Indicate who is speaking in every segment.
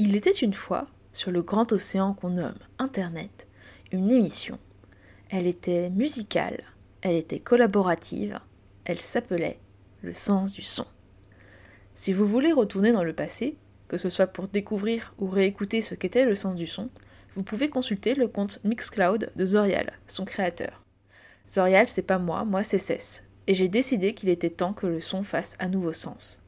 Speaker 1: Il était une fois, sur le grand océan qu'on nomme Internet, une émission. Elle était musicale, elle était collaborative, elle s'appelait Le sens du son. Si vous voulez retourner dans le passé, que ce soit pour découvrir ou réécouter ce qu'était le sens du son, vous pouvez consulter le compte Mixcloud de Zorial, son créateur. Zorial, c'est pas moi, moi c'est Cess, et j'ai décidé qu'il était temps que le son fasse à nouveau sens.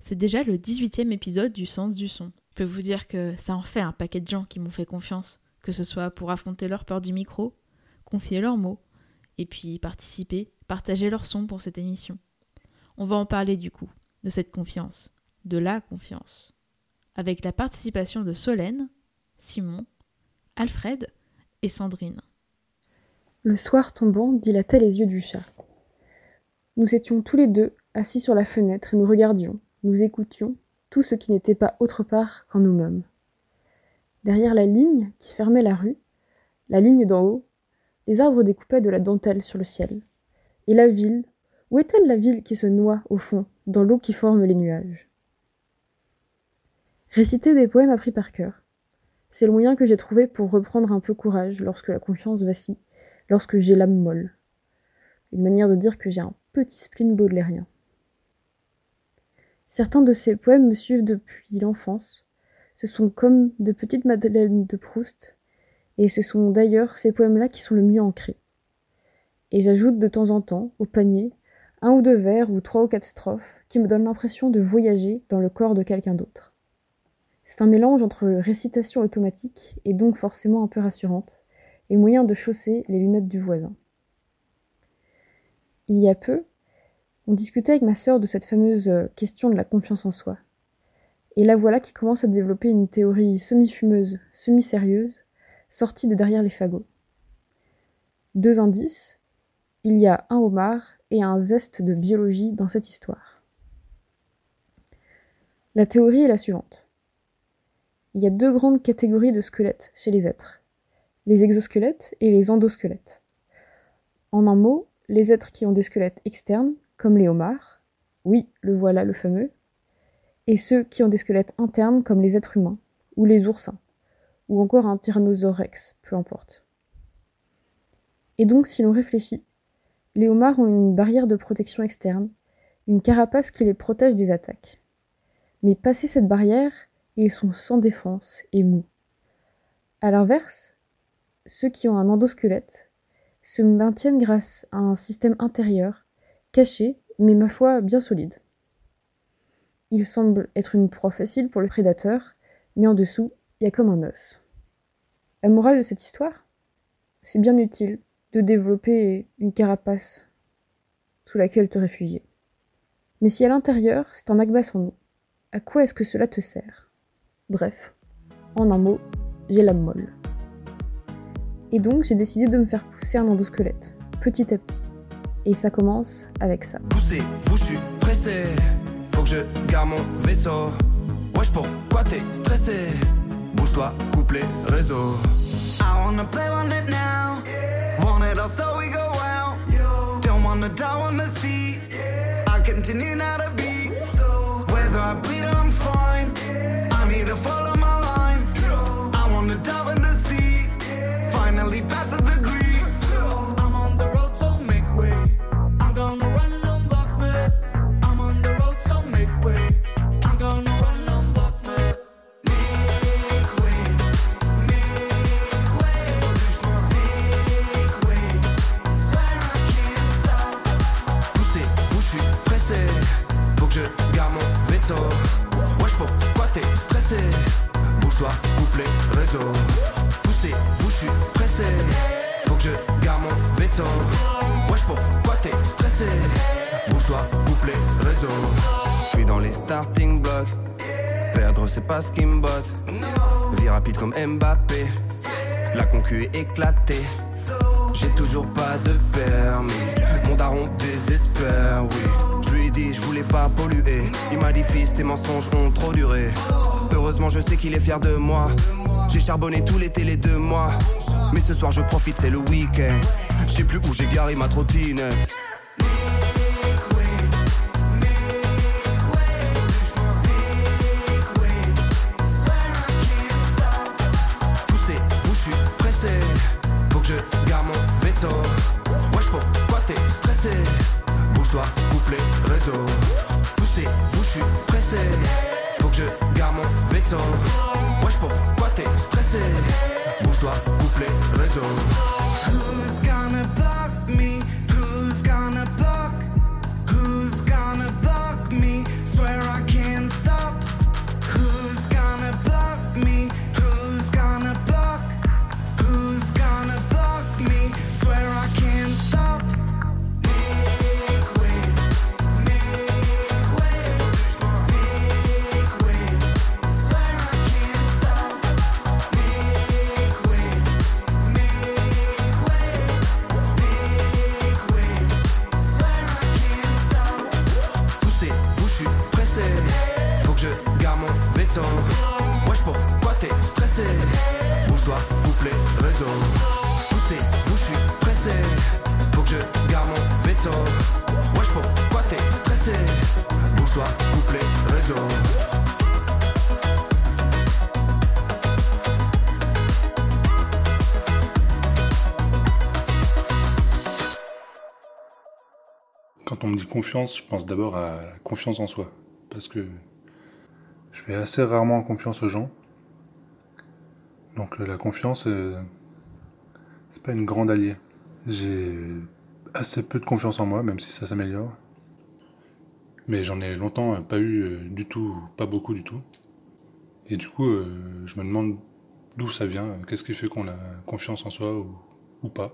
Speaker 1: C'est déjà le 18e épisode du sens du son. Peux vous dire que ça en fait un paquet de gens qui m'ont fait confiance, que ce soit pour affronter leur peur du micro, confier leurs mots, et puis participer, partager leur son pour cette émission. On va en parler du coup, de cette confiance, de la confiance, avec la participation de Solène, Simon, Alfred et Sandrine.
Speaker 2: Le soir tombant dilatait les yeux du chat. Nous étions tous les deux assis sur la fenêtre et nous regardions, nous écoutions tout ce qui n'était pas autre part qu'en nous-mêmes. Derrière la ligne qui fermait la rue, la ligne d'en haut, les arbres découpaient de la dentelle sur le ciel. Et la ville, où est-elle la ville qui se noie au fond, dans l'eau qui forme les nuages? Réciter des poèmes appris par cœur. C'est le moyen que j'ai trouvé pour reprendre un peu courage lorsque la confiance vacille, lorsque j'ai l'âme molle. Une manière de dire que j'ai un petit spleen. Certains de ces poèmes me suivent depuis l'enfance. Ce sont comme de petites madeleines de Proust, et ce sont d'ailleurs ces poèmes-là qui sont le mieux ancrés. Et j'ajoute de temps en temps, au panier, un ou deux vers ou trois ou quatre strophes qui me donnent l'impression de voyager dans le corps de quelqu'un d'autre. C'est un mélange entre récitation automatique, et donc forcément un peu rassurante, et moyen de chausser les lunettes du voisin. Il y a peu, on discutait avec ma sœur de cette fameuse euh, question de la confiance en soi. Et la voilà qui commence à développer une théorie semi-fumeuse, semi-sérieuse, sortie de derrière les fagots. Deux indices. Il y a un homard et un zeste de biologie dans cette histoire. La théorie est la suivante. Il y a deux grandes catégories de squelettes chez les êtres. Les exosquelettes et les endosquelettes. En un mot, les êtres qui ont des squelettes externes comme les homards, oui, le voilà le fameux, et ceux qui ont des squelettes internes comme les êtres humains, ou les oursins, ou encore un tyrannosaure rex, peu importe. Et donc, si l'on réfléchit, les homards ont une barrière de protection externe, une carapace qui les protège des attaques. Mais passé cette barrière, ils sont sans défense et mous. À l'inverse, ceux qui ont un endosquelette se maintiennent grâce à un système intérieur caché, mais ma foi bien solide. Il semble être une proie facile pour le prédateur, mais en dessous, il y a comme un os. La morale de cette histoire? C'est bien utile de développer une carapace sous laquelle te réfugier. Mais si à l'intérieur, c'est un magma en eau, à quoi est-ce que cela te sert? Bref, en un mot, j'ai la molle. Et donc, j'ai décidé de me faire pousser un endosquelette, petit à petit. Et ça commence avec ça.
Speaker 3: Poussé, fouchu, pressé. Faut que je garde mon vaisseau. Wesh, pourquoi t'es stressé? Bouge-toi, coupe les réseaux. I wanna play on it now. Want it all so we go out. Don't wanna die, wanna see. I continue now to be. Whether I bleed or I'm fine. I need to follow de moi. J'ai charbonné tout l'été, les deux mois. Mais ce soir, je profite, c'est le week-end. Je sais plus où j'ai garé ma trottinette. Les je
Speaker 4: pense d'abord à la confiance en soi. Parce que je fais assez rarement confiance aux gens. Donc euh, la confiance, euh, c'est pas une grande alliée. J'ai assez peu de confiance en moi, même si ça s'améliore. Mais j'en ai longtemps euh, pas eu du tout, pas beaucoup du tout. Et du coup, je me demande d'où ça vient, qu'est-ce qui fait qu'on a confiance en soi ou, pas.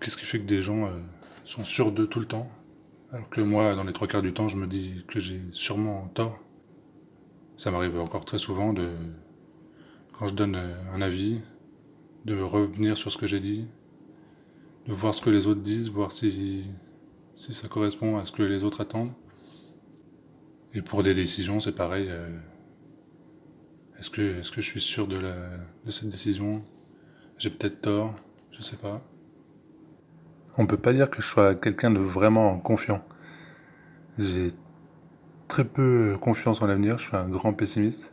Speaker 4: Qu'est-ce qui fait que des gens sont sûrs d'eux tout le temps, alors que moi, dans les trois quarts du temps, je me dis que j'ai sûrement tort. Ça m'arrive encore très souvent de, quand je donne un avis, de revenir sur ce que j'ai dit, de voir ce que les autres disent, voir si, si ça correspond à ce que les autres attendent. Et pour des décisions, c'est pareil. euh, Est-ce que, est-ce que je suis sûr de, la, de cette décision? J'ai peut-être tort, je sais pas. On peut pas dire que je sois quelqu'un de vraiment confiant. J'ai très peu confiance en l'avenir, je suis un grand pessimiste.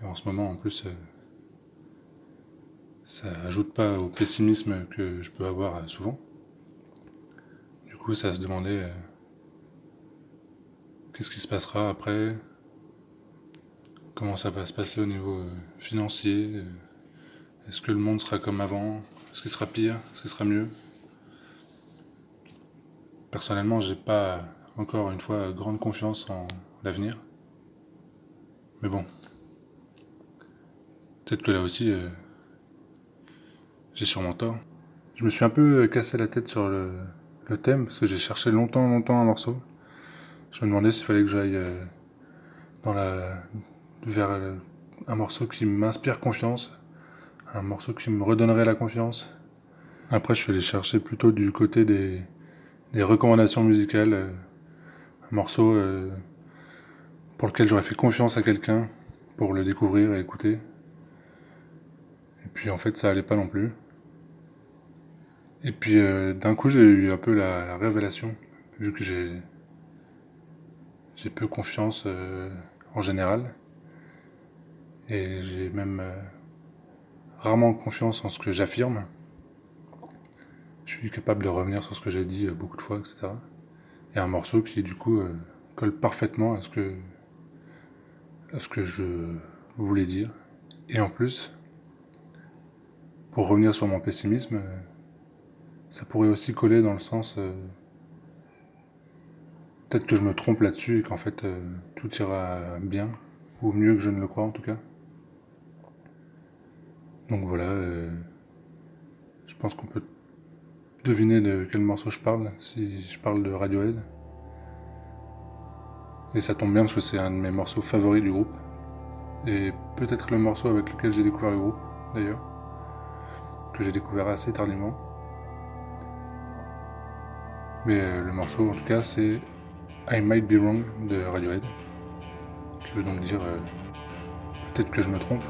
Speaker 4: Et en ce moment, en plus, euh, ça ajoute pas au pessimisme que je peux avoir euh, souvent. Du coup, ça se demandait euh, qu'est-ce qui se passera après, comment ça va se passer au niveau financier, est-ce que le monde sera comme avant, est-ce qu'il sera pire, est-ce qu'il sera mieux? Personnellement, j'ai pas encore une fois grande confiance en l'avenir. Mais bon. Peut-être que là aussi, euh, j'ai sûrement tort. Je me suis un peu cassé la tête sur le, thème parce que j'ai cherché longtemps, longtemps un morceau. Je me demandais s'il fallait que j'aille euh, vers euh, un morceau qui m'inspire confiance, un morceau qui me redonnerait la confiance. Après, je suis allé chercher plutôt du côté des, des recommandations musicales, euh, un morceau euh, pour lequel j'aurais fait confiance à quelqu'un pour le découvrir et écouter. Et puis en fait, ça allait pas non plus. Et puis euh, d'un coup, j'ai eu un peu la, la révélation, vu que j'ai peu confiance en général. Et j'ai même rarement confiance en ce que j'affirme. Je suis capable de revenir sur ce que j'ai dit euh, beaucoup de fois, etc. Et un morceau qui, du coup, euh, colle parfaitement à ce que, à ce que je voulais dire. Et en plus, pour revenir sur mon pessimisme, euh, ça pourrait aussi coller dans le sens... Peut-être que je me trompe là-dessus et qu'en fait tout ira bien, ou mieux que je ne le crois en tout cas. Donc voilà, je pense qu'on peut deviner de quel morceau je parle si je parle de Radiohead. Et ça tombe bien parce que c'est un de mes morceaux favoris du groupe. Et peut-être le morceau avec lequel j'ai découvert le groupe d'ailleurs. Que j'ai découvert assez tardivement. Mais euh, le morceau en tout cas c'est I Might Be Wrong de Radiohead. Qui veut donc dire euh, peut-être que je me trompe.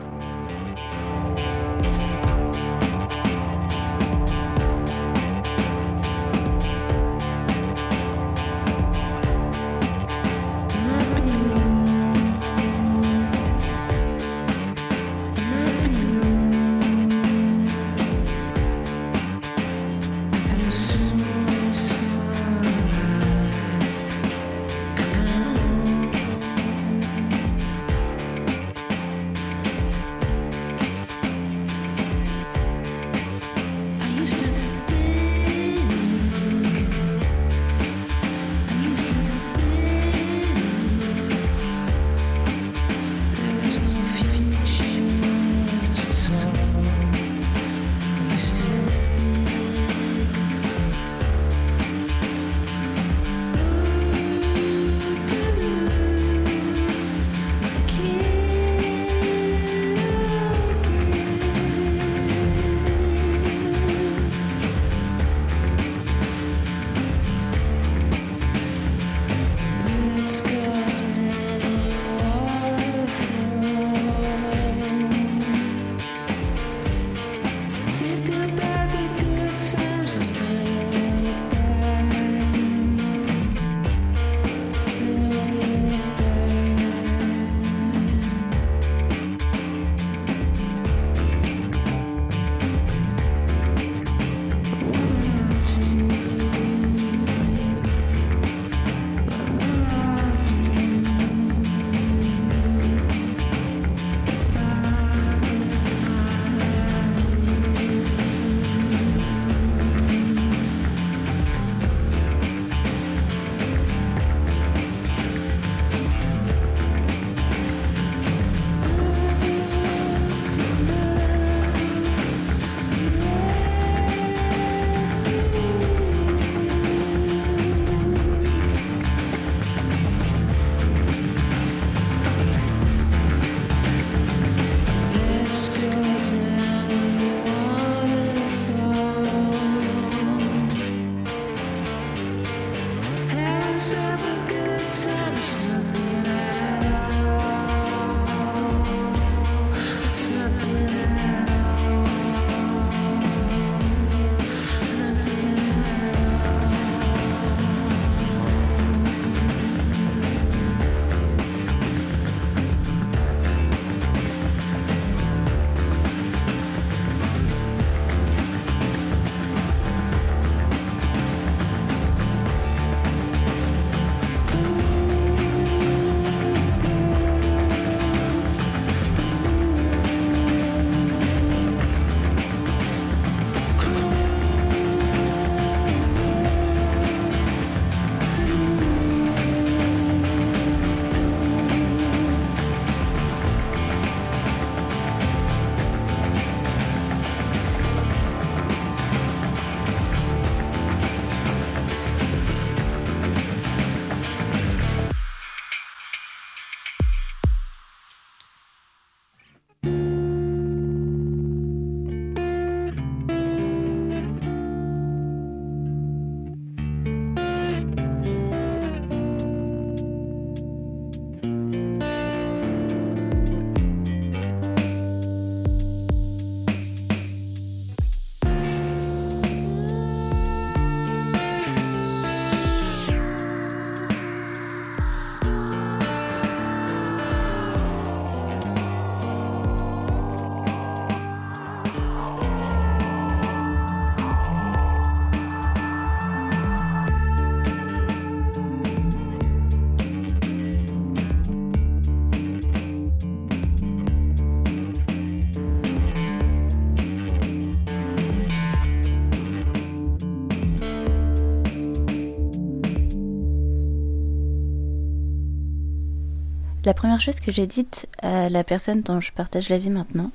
Speaker 5: La première chose que j'ai dite à la personne dont je partage la vie maintenant,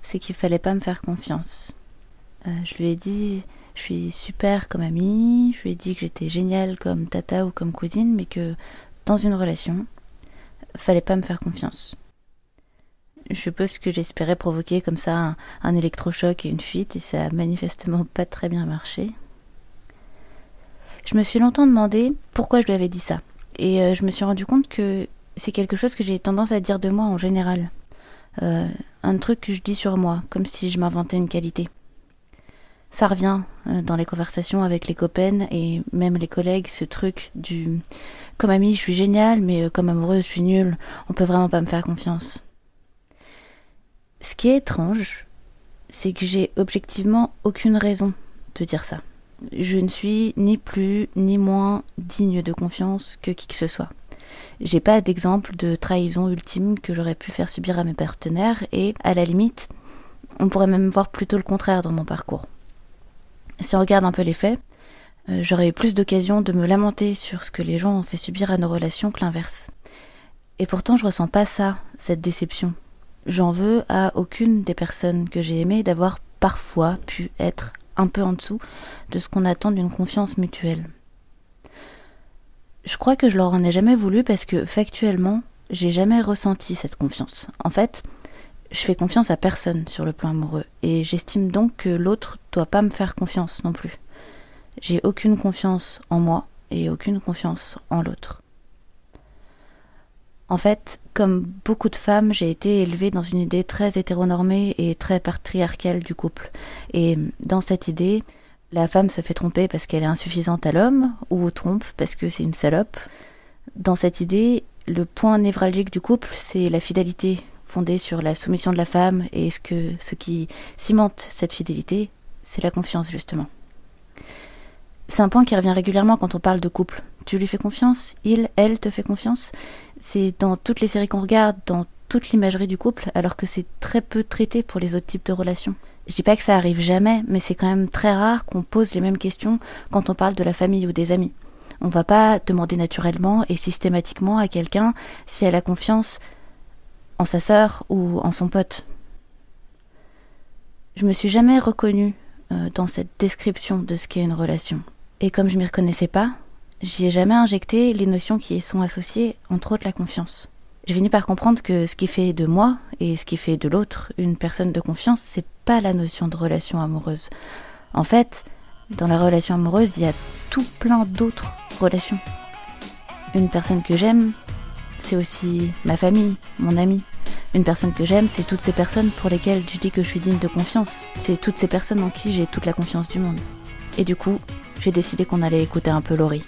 Speaker 5: c'est qu'il fallait pas me faire confiance. Euh, je lui ai dit, je suis super comme amie, je lui ai dit que j'étais géniale comme tata ou comme cousine, mais que dans une relation, fallait pas me faire confiance. Je suppose que j'espérais provoquer comme ça un, un, électrochoc et une fuite, et ça a manifestement pas très bien marché. Je me suis longtemps demandé pourquoi je lui avais dit ça, et euh, je me suis rendu compte que c'est quelque chose que j'ai tendance à dire de moi en général. Euh, un truc que je dis sur moi, comme si je m'inventais une qualité. Ça revient euh, dans les conversations avec les copaines et même les collègues, ce truc du comme amie je suis géniale, mais euh, comme amoureuse je suis nulle, on peut vraiment pas me faire confiance. Ce qui est étrange, c'est que j'ai objectivement aucune raison de dire ça. Je ne suis ni plus ni moins digne de confiance que qui que ce soit. J'ai pas d'exemple de trahison ultime que j'aurais pu faire subir à mes partenaires et, à la limite, on pourrait même voir plutôt le contraire dans mon parcours. Si on regarde un peu les faits, euh, j'aurais eu plus d'occasions de me lamenter sur ce que les gens ont fait subir à nos relations que l'inverse. Et pourtant, je ressens pas ça, cette déception. J'en veux à aucune des personnes que j'ai aimées d'avoir parfois pu être un peu en dessous de ce qu'on attend d'une confiance mutuelle. Je crois que je leur en ai jamais voulu parce que factuellement, j'ai jamais ressenti cette confiance. En fait, je fais confiance à personne sur le plan amoureux et j'estime donc que l'autre doit pas me faire confiance non plus. J'ai aucune confiance en moi et aucune confiance en l'autre. En fait, comme beaucoup de femmes, j'ai été élevée dans une idée très hétéronormée et très patriarcale du couple. Et dans cette idée, la femme se fait tromper parce qu'elle est insuffisante à l'homme, ou trompe parce que c'est une salope. Dans cette idée, le point névralgique du couple, c'est la fidélité fondée sur la soumission de la femme, et ce, ce qui cimente cette fidélité, c'est la confiance, justement. C'est un point qui revient régulièrement quand on parle de couple. Tu lui fais confiance? Il, elle te fait confiance? C'est dans toutes les séries qu'on regarde, dans toute l'imagerie du couple, alors que c'est très peu traité pour les autres types de relations. Je dis pas que ça arrive jamais, mais c'est quand même très rare qu'on pose les mêmes questions quand on parle de la famille ou des amis. On va pas demander naturellement et systématiquement à quelqu'un si elle a confiance en sa sœur ou en son pote. Je me suis jamais reconnue euh, dans cette description de ce qu'est une relation. Et comme je m'y reconnaissais pas, j'y ai jamais injecté les notions qui y sont associées, entre autres la confiance. J'ai fini par comprendre que ce qui fait de moi et ce qui fait de l'autre une personne de confiance, c'est pas la notion de relation amoureuse. En fait, dans la relation amoureuse, il y a tout plein d'autres relations. Une personne que j'aime, c'est aussi ma famille, mon ami. Une personne que j'aime, c'est toutes ces personnes pour lesquelles je dis que je suis digne de confiance. C'est toutes ces personnes en qui j'ai toute la confiance du monde. Et du coup, j'ai décidé qu'on allait écouter un peu Laurie.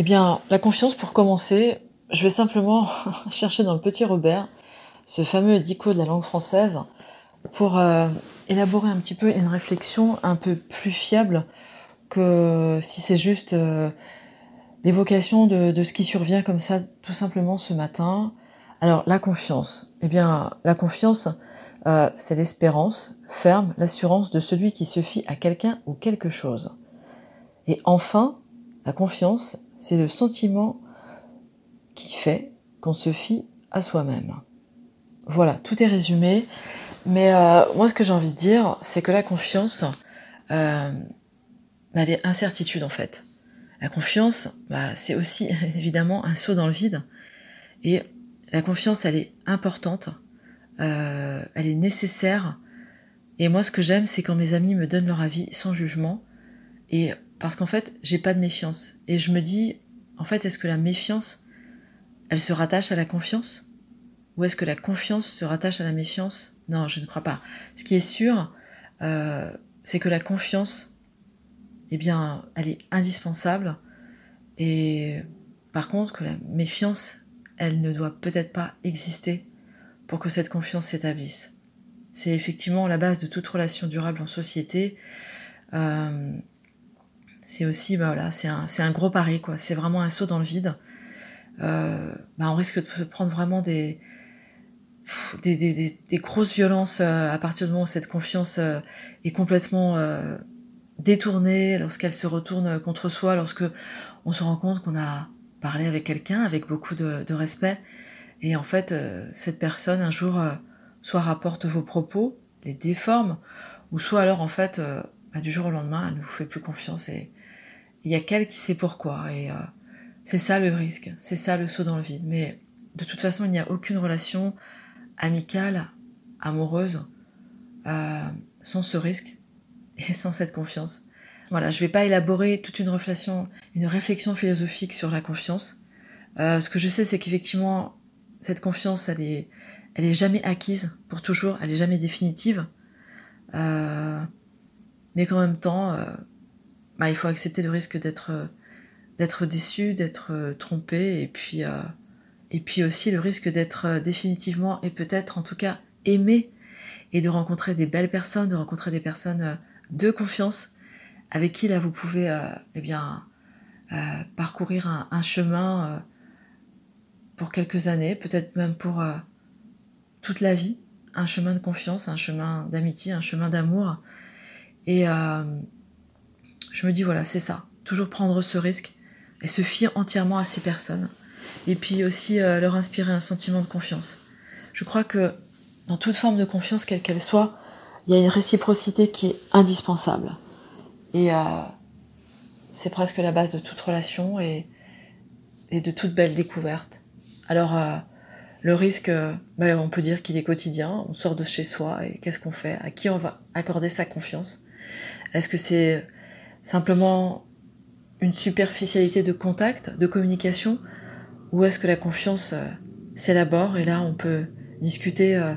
Speaker 6: Eh bien, la confiance, pour commencer, je vais simplement chercher dans le petit Robert ce fameux dico de la langue française pour euh, élaborer un petit peu une réflexion un peu plus fiable que si c'est juste euh, l'évocation de, ce qui survient comme ça tout simplement ce matin. Alors la confiance, eh bien la confiance, euh, c'est l'espérance ferme, l'assurance de celui qui se fie à quelqu'un ou quelque chose. Et enfin, la confiance, c'est le sentiment qui fait qu'on se fie à soi-même. Voilà, tout est résumé. Mais euh, moi, ce que j'ai envie de dire, c'est que la confiance, euh, elle est incertitude en fait. La confiance, bah, c'est aussi évidemment un saut dans le vide. Et la confiance, elle est importante, euh, elle est nécessaire. Et moi, ce que j'aime, c'est quand mes amis me donnent leur avis sans jugement. Et parce qu'en fait, j'ai pas de méfiance. Et je me dis, en fait, est-ce que la méfiance, elle se rattache à la confiance? Ou est-ce que la confiance se rattache à la méfiance? Non, je ne crois pas. Ce qui est sûr, euh, c'est que la confiance, eh bien, elle est indispensable. Et par contre, que la méfiance, elle ne doit peut-être pas exister pour que cette confiance s'établisse. C'est effectivement la base de toute relation durable en société. Euh, c'est aussi, bah voilà, c'est un, gros pari, quoi. C'est vraiment un saut dans le vide. Euh, bah on risque de prendre vraiment des, grosses violences euh, à partir du moment où cette confiance euh, est complètement détournée, lorsqu'elle se retourne contre soi, lorsque on se rend compte qu'on a parlé avec quelqu'un avec beaucoup de, de, respect, et en fait, cette personne un jour soit rapporte vos propos, les déforme, ou soit alors en fait, bah, du jour au lendemain, elle ne vous fait plus confiance et il y a qu'elle qui sait pourquoi. Et c'est ça le risque, c'est ça le saut dans le vide. Mais de toute façon, il n'y a aucune relation amicale, amoureuse, euh, sans ce risque et sans cette confiance. Voilà, je ne vais pas élaborer toute une réflexion, une réflexion philosophique sur la confiance. Euh, ce que je sais, c'est qu'effectivement, cette confiance, elle est, jamais acquise pour toujours, elle est jamais définitive. Euh, mais qu'en même temps, euh, bah, il faut accepter le risque d'être d'être déçu, d'être trompé, et puis et puis aussi le risque d'être euh, définitivement et peut-être en tout cas aimé et de rencontrer des belles personnes, de rencontrer des personnes euh, de confiance avec qui là vous pouvez euh, eh bien euh, parcourir un, un chemin euh, pour quelques années, peut-être même pour euh, toute la vie, un chemin de confiance, un chemin d'amitié, un chemin d'amour. Et je me dis voilà, c'est ça, toujours prendre ce risque et se fier entièrement à ces personnes et puis aussi euh, leur inspirer un sentiment de confiance. Je crois que dans toute forme de confiance, quelle qu'elle soit, il y a une réciprocité qui est indispensable. Et euh, c'est presque la base de toute relation et, de toute belle découverte. Alors, euh, le risque, bah, on peut dire qu'il est quotidien, on sort de chez soi et qu'est-ce qu'on fait? À qui on va accorder sa confiance? Est-ce que c'est simplement une superficialité de contact, de communication où est-ce que la confiance euh, s'élabore et là on peut discuter euh,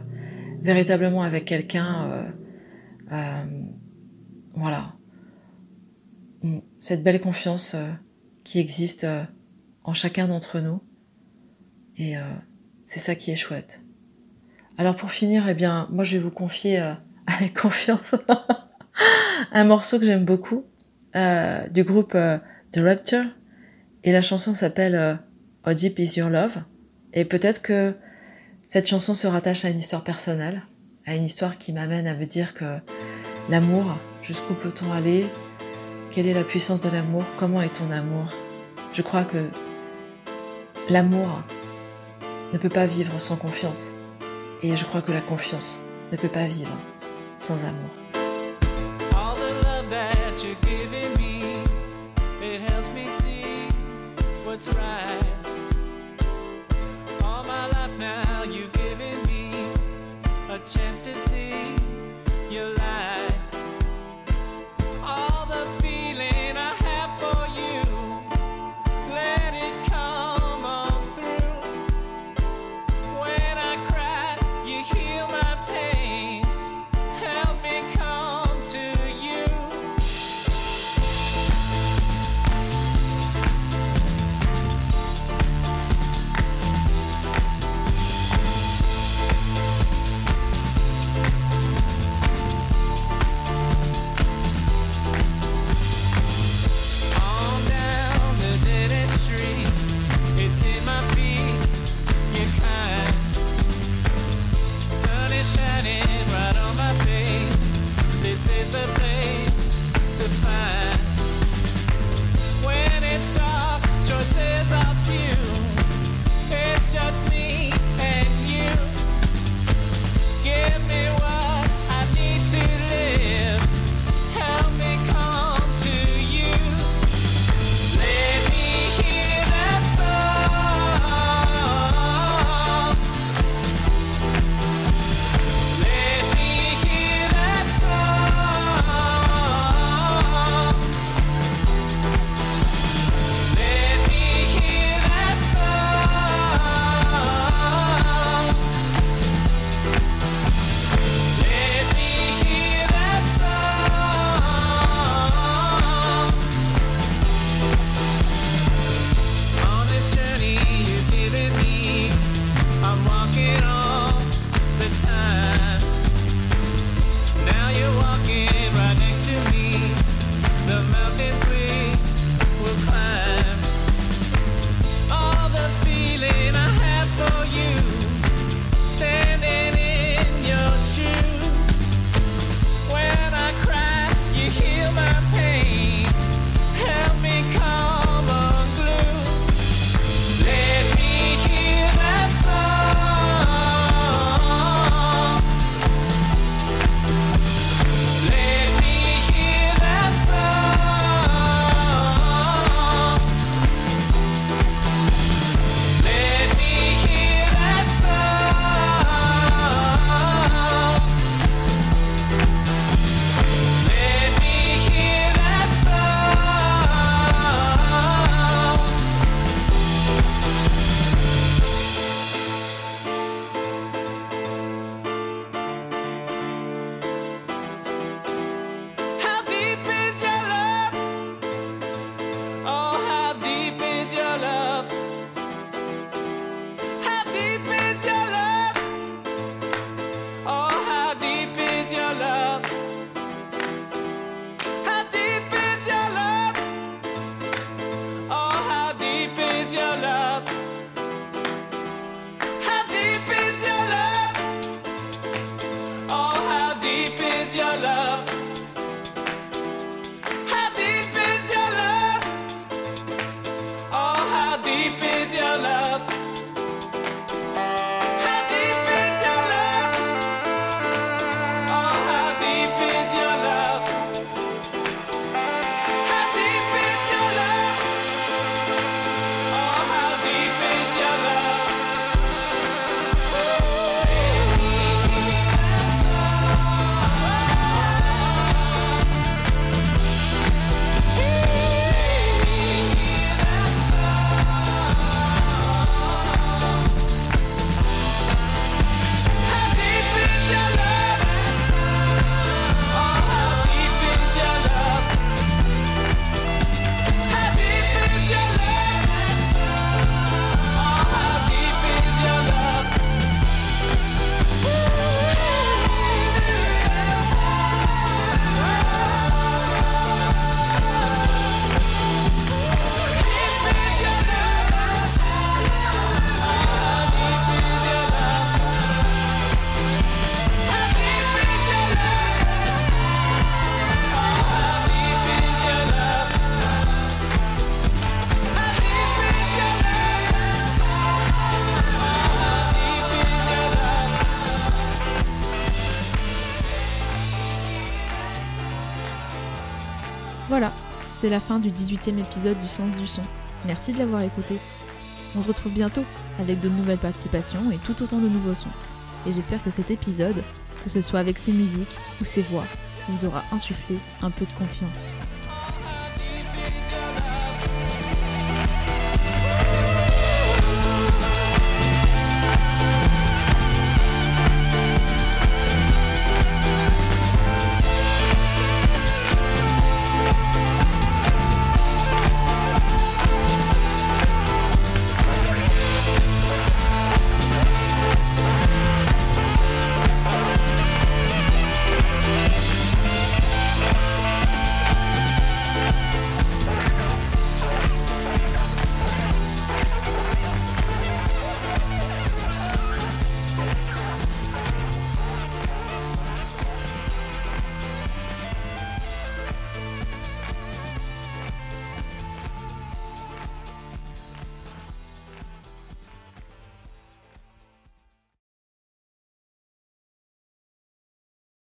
Speaker 6: véritablement avec quelqu'un euh, voilà. Mm, cette belle confiance qui existe en chacun d'entre nous et c'est ça qui est chouette. Alors pour finir eh bien moi je vais vous confier avec confiance un morceau que j'aime beaucoup du groupe The Rapture. Et la chanson s'appelle How Deep Is Your Love. Et peut-être que cette chanson se rattache à une histoire personnelle, à une histoire qui m'amène à me dire que l'amour, jusqu'où peut-on aller? Quelle est la puissance de l'amour? Comment est ton amour? Je crois que l'amour ne peut pas vivre sans confiance. Et je crois que la confiance ne peut pas vivre sans amour. right.
Speaker 1: C'est la fin du 18e épisode du Sens du Son. Merci de l'avoir écouté. On se retrouve bientôt avec de nouvelles participations et tout autant de nouveaux sons. Et j'espère que cet épisode, que ce soit avec ses musiques ou ses voix, vous aura insufflé un peu de confiance.